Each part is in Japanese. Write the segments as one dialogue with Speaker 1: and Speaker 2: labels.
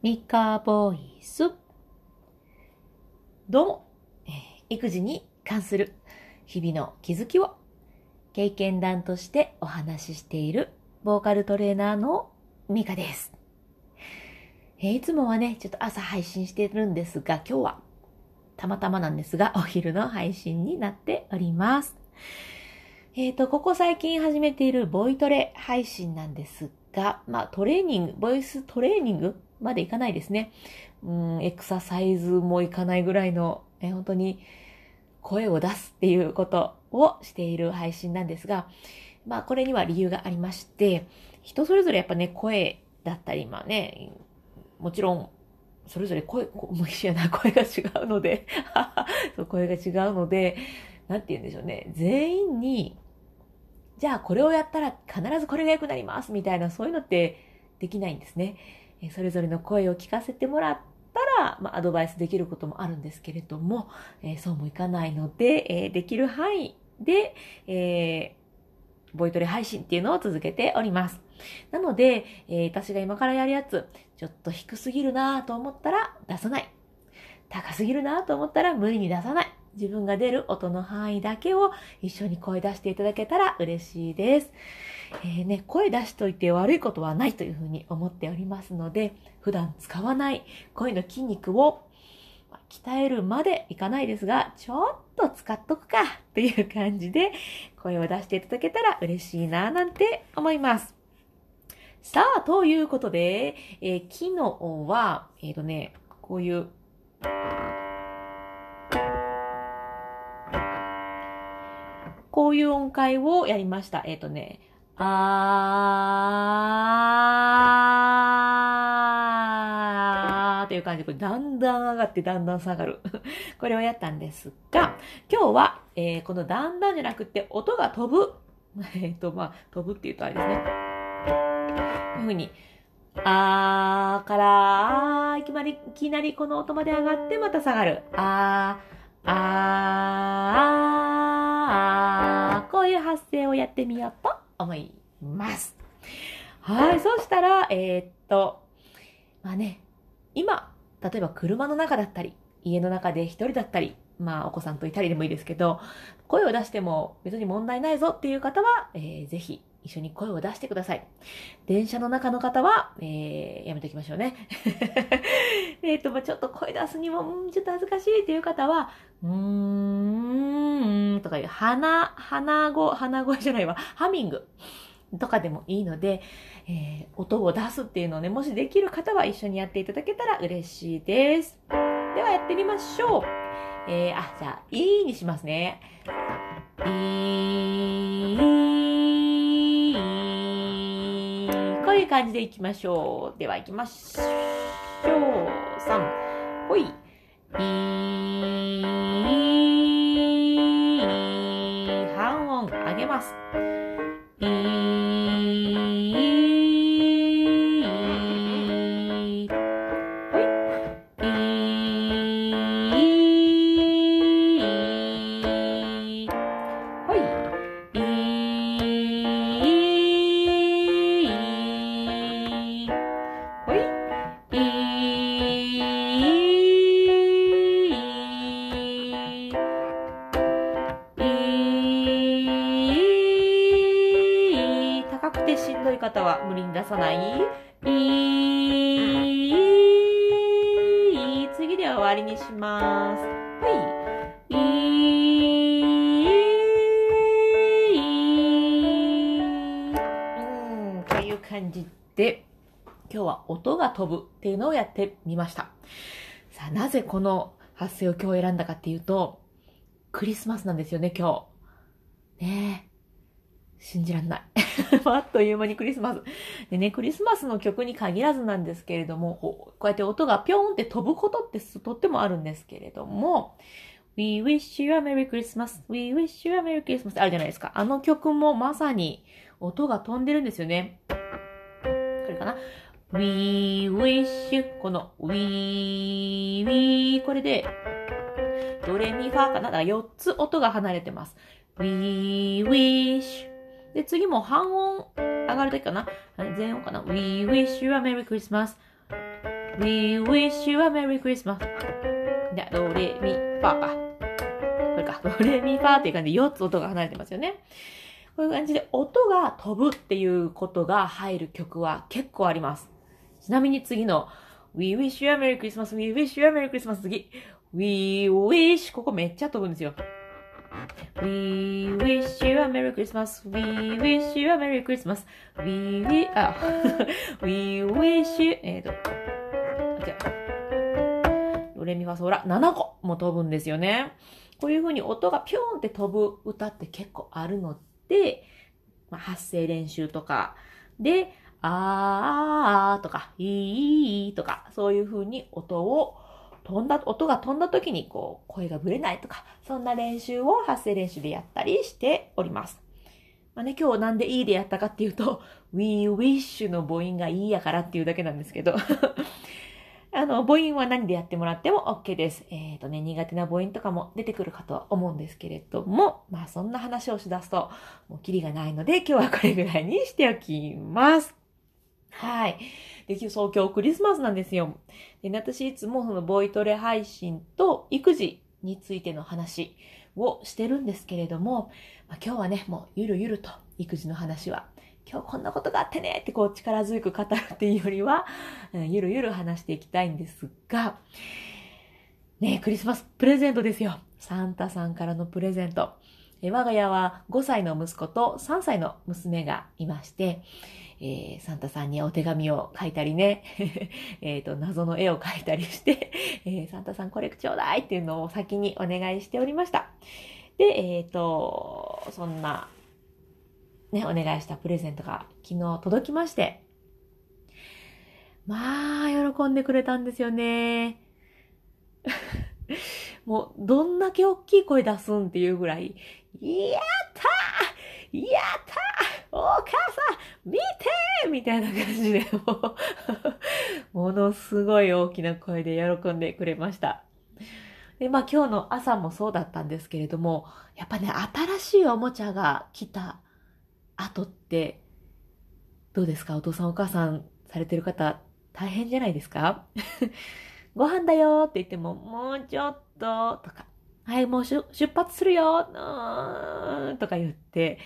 Speaker 1: ミカボイス。どうも、えー育児に関する日々の気づきを経験談としてお話ししているボーカルトレーナーのミカです。えーいつもはね、ちょっと朝配信してるんですが、今日はたまたまなんですが、お昼の配信になっております。えっ、と、ここ最近始めているボイトレ配信なんですが、まあトレーニング、ボイストレーニングまでいかないですね。うん、エクササイズもいかないぐらいの、え本当に声を出すっていうことをしている配信なんですが、まあこれには理由がありまして、人それぞれやっぱね、声だったり、まあね、もちろん、それぞれ声、もう一緒やな、声が違うので、そう声が違うので、なんて言うんでしょうね、全員に、じゃあこれをやったら必ずこれが良くなりますみたいな、そういうのってできないんですね。それぞれの声を聞かせてもらったら、まあ、アドバイスできることもあるんですけれども、えーそうもいかないので、えーできる範囲で、えーボイトレ配信っていうのを続けております。なので、え私が今からやるやつ、ちょっと低すぎるなと思ったら出さない。高すぎるなと思ったら無理に出さない。自分が出る音の範囲だけを一緒に声出していただけたら嬉しいです。えーね、声出しといて悪いことはないというふうに思っておりますので、普段使わない声の筋肉を鍛えるまでいかないですが、ちょっと使っとくかっていう感じで声を出していただけたら嬉しいななんて思います。さあ、ということで、えー昨日は、えっ、とね、こういう、こういう音階をやりました。えっ、とね、あーという感じで、これだんだん上がってだんだん下がる。これをやったんですが、今日は、えーこのだんだんじゃなくて音が飛ぶ。えっ、と、まあ、飛ぶって言うとあれですね。こういうふうに、あーから、あーいきなり、いきなりこの音まで上がってまた下がる。あー、あー、声をやってみようと思います。はい、そしたら、えーっと、まあね、今、例えば車の中だったり、家の中で一人だったり、まあお子さんといたりでもいいですけど、声を出しても別に問題ないぞっていう方は、えーぜひ一緒に声を出してください。電車の中の方は、えーやめておきましょうね。えっと、まあちょっと声出すにも、ん、ちょっと恥ずかしいっていう方は、うーん、うーんとかいう、鼻、鼻声、鼻声じゃないわ、ハミングとかでもいいので、えー音を出すっていうのをね、もしできる方は一緒にやっていただけたら嬉しいです。ではやってみましょう。えー、あ、じゃあ、いいにしますね。いこういう感じでいきましょう。では行きましょう。方は無理に出さない。いい次では終わりにします。はい。うん、という感じで、今日は音が飛ぶっていうのをやってみました。さあ、なぜこの発声を今日選んだかっていうと、クリスマスなんですよね、今日。ねえ。信じらんない。あっという間にクリスマス。でね、クリスマスの曲に限らずなんですけれども、こうやって音がピョーンって飛ぶことってとってもあるんですけれども、We wish you a Merry Christmas, We wish you a Merry Christmas あるじゃないですか。あの曲もまさに音が飛んでるんですよね。これかな ?We wish you この We, We これでドレミファかな？だから4つ音が離れてます。We wish で、次も半音上がるときかな全音かな ?We wish you a Merry Christmas We wish you a Merry Christmas. で、ドレミファか。これか。ドレミファっていう感じで4つ音が離れてますよね。こういう感じで音が飛ぶっていうことが入る曲は結構あります。ちなみに次の We wish you a Merry Christmas, We wish you a Merry Christmas 次。We wish ここめっちゃ飛ぶんですよ。We wish you a Merry Christmas. We wish you a Merry Christmas. We, we, あ、We wish you, えっ、ー、と、じゃドレミファソラ7個も飛ぶんですよね。こういう風に音がピョーンって飛ぶ歌って結構あるので、まあ、発声練習とかで、あーとか、いいとか、そういう風に音を飛んだ、音が飛んだ時にこう、声がぶれないとか、そんな練習を発声練習でやったりしております。まあね、今日なんでいいでやったかっていうと、we wish の母音がいいやからっていうだけなんですけど、あの、母音は何でやってもらっても OK です。えっ、ー、とね、苦手な母音とかも出てくるかとは思うんですけれども、まあそんな話をしだすと、もうキリがないので、今日はこれぐらいにしておきます。はい。で、そう、今日クリスマスなんですよ。で、私いつもそのボイトレ配信と育児についての話をしてるんですけれども、まあ、今日はね、もうゆるゆると育児の話は、今日こんなことがあってねってこう力強く語るっていうよりは、うん、ゆるゆる話していきたいんですが、ねクリスマスプレゼントですよ。サンタさんからのプレゼント。我が家は5歳の息子と3歳の娘がいまして、えー、サンタさんにお手紙を書いたりね、えっと、謎の絵を描いたりしてえー、サンタさんこれちょうだいっていうのを先にお願いしておりました。で、えっ、ー、と、そんな、ね、お願いしたプレゼントが昨日届きまして、まあ、喜んでくれたんですよね。もう、どんだけ大きい声出すんっていうぐらい、やったーやったーお母さん見てーみたいな感じで、もう、ものすごい大きな声で喜んでくれました。で、まあ今日の朝もそうだったんですけれども、やっぱね、新しいおもちゃが来た後って、どうですか？お父さんお母さんされてる方、大変じゃないですか？ご飯だよって言っても、もうちょっと、とか、はい、もう出発するよとか言って、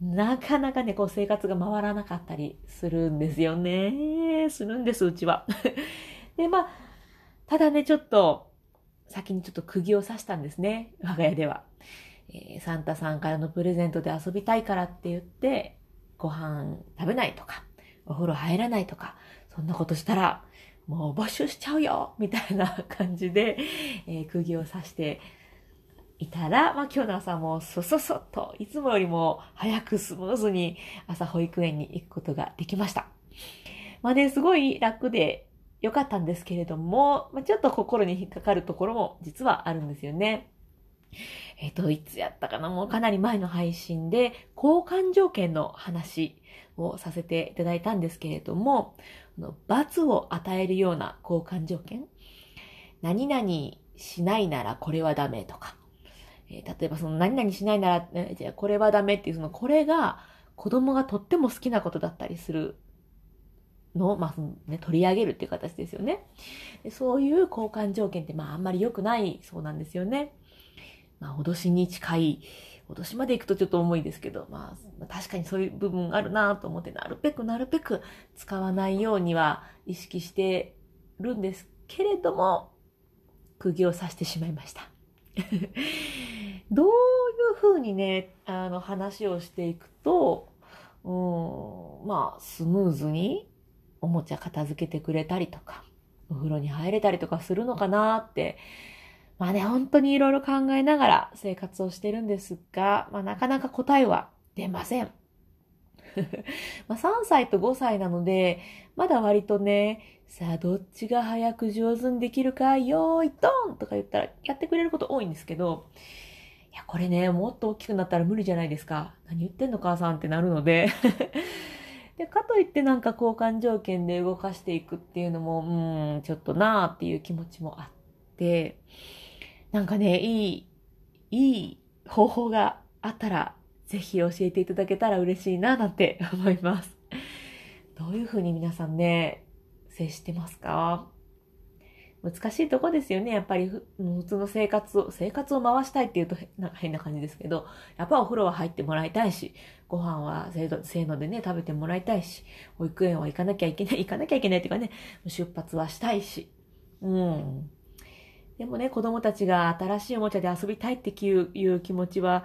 Speaker 1: なかなかね、こう生活が回らなかったりするんですよね。するんです、うちは。で、まあ、ただね、ちょっと、先にちょっと釘を刺したんですね、我が家では。えー、サンタさんからのプレゼントで遊びたいからって言って、ご飯食べないとか、お風呂入らないとか、そんなことしたら、もう募集しちゃうよ みたいな感じで、えー、釘を刺していたら、まあ、今日の朝もそそそっと、いつもよりも早くスムーズに朝保育園に行くことができました。まあね、すごい楽で良かったんですけれども、まあ、ちょっと心に引っかかるところも実はあるんですよね。えっ、ー、と、いつやったかなもうかなり前の配信で交換条件の話をさせていただいたんですけれども、罰を与えるような交換条件何々しないならこれはダメとか、えー、例えばその何々しないなら、ね、じゃこれはダメっていうそのこれが子供がとっても好きなことだったりするのを、まあね、取り上げるっていう形ですよね。そういう交換条件ってまああんまり良くないそうなんですよね。まあ脅しに近い、脅しまで行くとちょっと重いですけど、まあ確かにそういう部分あるなと思って、なるべくなるべく使わないようには意識してるんですけれども、釘を刺してしまいました。どういうふうにね、あの話をしていくと、うん、まあ、スムーズにおもちゃ片付けてくれたりとか、お風呂に入れたりとかするのかなって、まあね、本当にいろいろ考えながら生活をしてるんですが、まあなかなか答えは出ません。まあ3歳と5歳なので、まだ割とね、さあどっちが早く上手にできるか、よーい、ドンとか言ったらやってくれること多いんですけど、いや、これね、もっと大きくなったら無理じゃないですか。何言ってんの母さんってなるので で、かといってなんか交換条件で動かしていくっていうのも、うん、ちょっとなーっていう気持ちもあって、なんかね、いい、いい方法があったら、ぜひ教えていただけたら嬉しいな、なんて思います。どういうふうに皆さんね、接してますか？難しいとこですよね。やっぱり普通の生活を、生活を回したいっていうと変な変な感じですけど、やっぱお風呂は入ってもらいたいし、ご飯はせーのでね、食べてもらいたいし、保育園は行かなきゃいけない、行かなきゃいけないっていうかね、出発はしたいし。うん。でもね、子供たちが新しいおもちゃで遊びたいっていう気持ちは、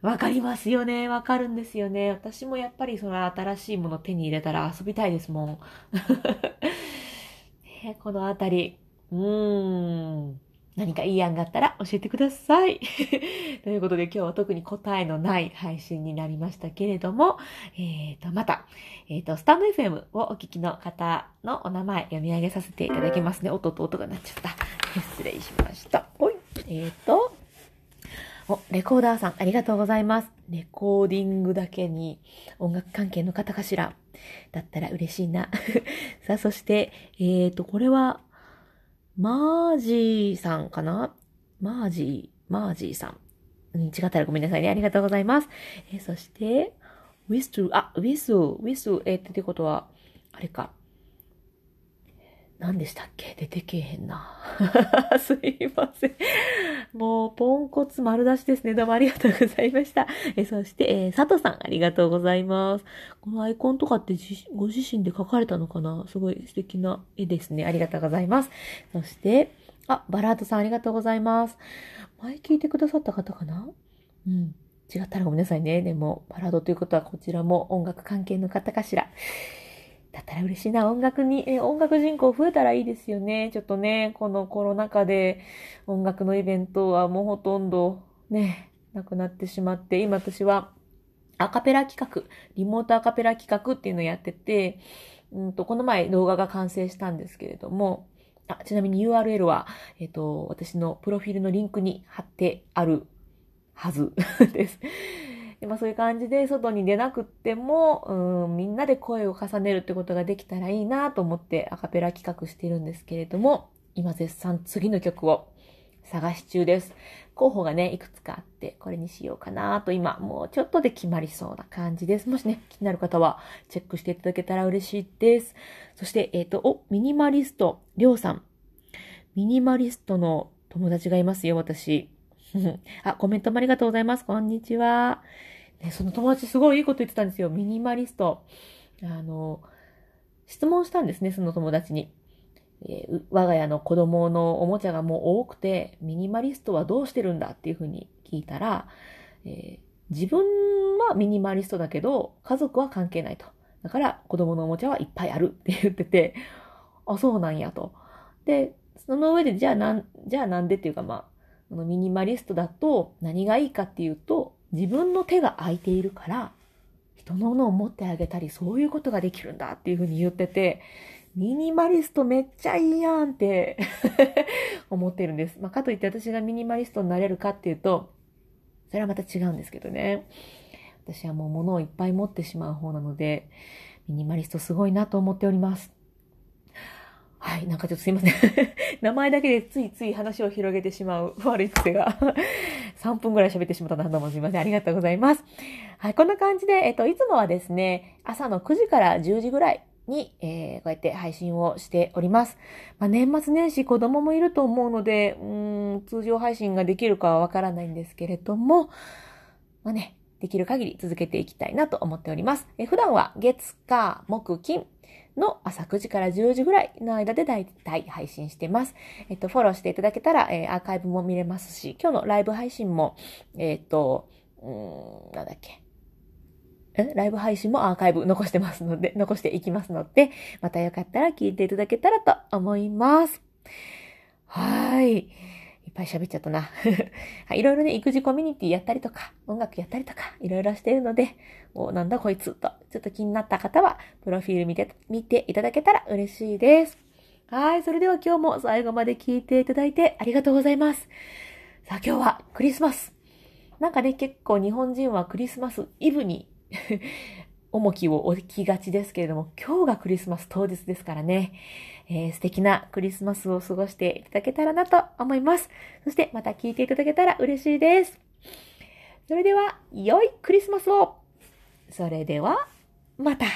Speaker 1: わかりますよね。わかるんですよね。私もやっぱりその新しいもの手に入れたら遊びたいですもん。ねこのあたり、うーん。何かいい案があったら教えてください。ということで今日は特に答えのない配信になりましたけれども、えっ、と、また、えっ、と、スタンド FM をお聞きの方のお名前読み上げさせていただきますね。音と音が鳴っちゃった。失礼しました。おい。えっ、と、お、レコーダーさん、ありがとうございます。レコーディングだけに音楽関係の方かしら。だったら嬉しいな。さあ、そして、えっ、と、これは、マージーさんかな？マージー、マージーさん。うん、違ったらごめんなさいね。ありがとうございます。えーそして、ウィスト、あ、ウィスウ、ウィスウ、えーってことは、あれか。何でしたっけ？出てけえへんな。すいません。もう、ポンコツ丸出しですね。どうもありがとうございました。えそして、えー佐藤さん、ありがとうございます。このアイコンとかってご自身で描かれたのかな？すごい素敵な絵ですね。ありがとうございます。そして、あ、バラードさんありがとうございます。前聞いてくださった方かな？うん。違ったらごめんなさいね。でも、バラードということはこちらも音楽関係の方かしら。だったら嬉しいな。音楽に、え、音楽人口増えたらいいですよね。ちょっとね、このコロナ禍で音楽のイベントはもうほとんどね、なくなってしまって、今私はアカペラ企画、リモートアカペラ企画っていうのをやってて、うんと、この前動画が完成したんですけれども、あちなみに URL は、えっ、と、私のプロフィールのリンクに貼ってあるはずです。でまあ、そういう感じで外に出なくっても、うーん、みんなで声を重ねるってことができたらいいなと思ってアカペラ企画してるんですけれども、今絶賛次の曲を探し中です。候補がね、いくつかあって、これにしようかなと今、もうちょっとで決まりそうな感じです。もしね、気になる方はチェックしていただけたら嬉しいです。そして、えっ、と、お、ミニマリスト、りょうさん。ミニマリストの友達がいますよ、私。あ、コメントもありがとうございます。こんにちは。ね、その友達すごいいいこと言ってたんですよ。ミニマリスト。あの、質問したんですね、その友達に。えー我が家の子供のおもちゃがもう多くて、ミニマリストはどうしてるんだっていうふうに聞いたら、えー自分はミニマリストだけど、家族は関係ないと。だから子供のおもちゃはいっぱいあるって言ってて、あ、そうなんやと。で、その上で、じゃあなん、じゃあなんでっていうかまあ、このミニマリストだと何がいいかっていうと、自分の手が空いているから、人のものを持ってあげたり、そういうことができるんだっていうふうに言ってて、ミニマリストめっちゃいいやんって 思ってるんです。まあ、かといって私がミニマリストになれるかっていうと、それはまた違うんですけどね。私はもう物をいっぱい持ってしまう方なので、ミニマリストすごいなと思っております。はい、なんかちょっとすいません。名前だけでついつい話を広げてしまう 悪い癖が 3分ぐらい喋ってしまったなどうもすいません。ありがとうございます。はい、こんな感じで、えっと、いつもはですね、朝の9時から10時ぐらいに、えーこうやって配信をしております。まあ、年末年始子供もいると思うので、うん、通常配信ができるかはわからないんですけれども、まあね、できる限り続けていきたいなと思っております。え普段は月、火、木、金の朝9時から10時ぐらいの間でだいたい配信してます。えっと、フォローしていただけたら、えーアーカイブも見れますし、今日のライブ配信も、えっと、うん、なんだっけ。え？ライブ配信もアーカイブ残してますので、残していきますので、またよかったら聞いていただけたらと思います。はい。いっぱい喋っちゃったな。はい、いろいろね、育児コミュニティやったりとか、音楽やったりとか、いろいろしているので、おなんだこいつと、ちょっと気になった方は、プロフィール見て、見ていただけたら嬉しいです。はい、それでは今日も最後まで聞いていただいてありがとうございます。さあ今日はクリスマス。なんかね、結構日本人はクリスマスイブに重きを置きがちですけれども、今日がクリスマス当日ですからね、えー素敵なクリスマスを過ごしていただけたらなと思います。そしてまた聞いていただけたら嬉しいです。それでは、良いクリスマスをそれでは、また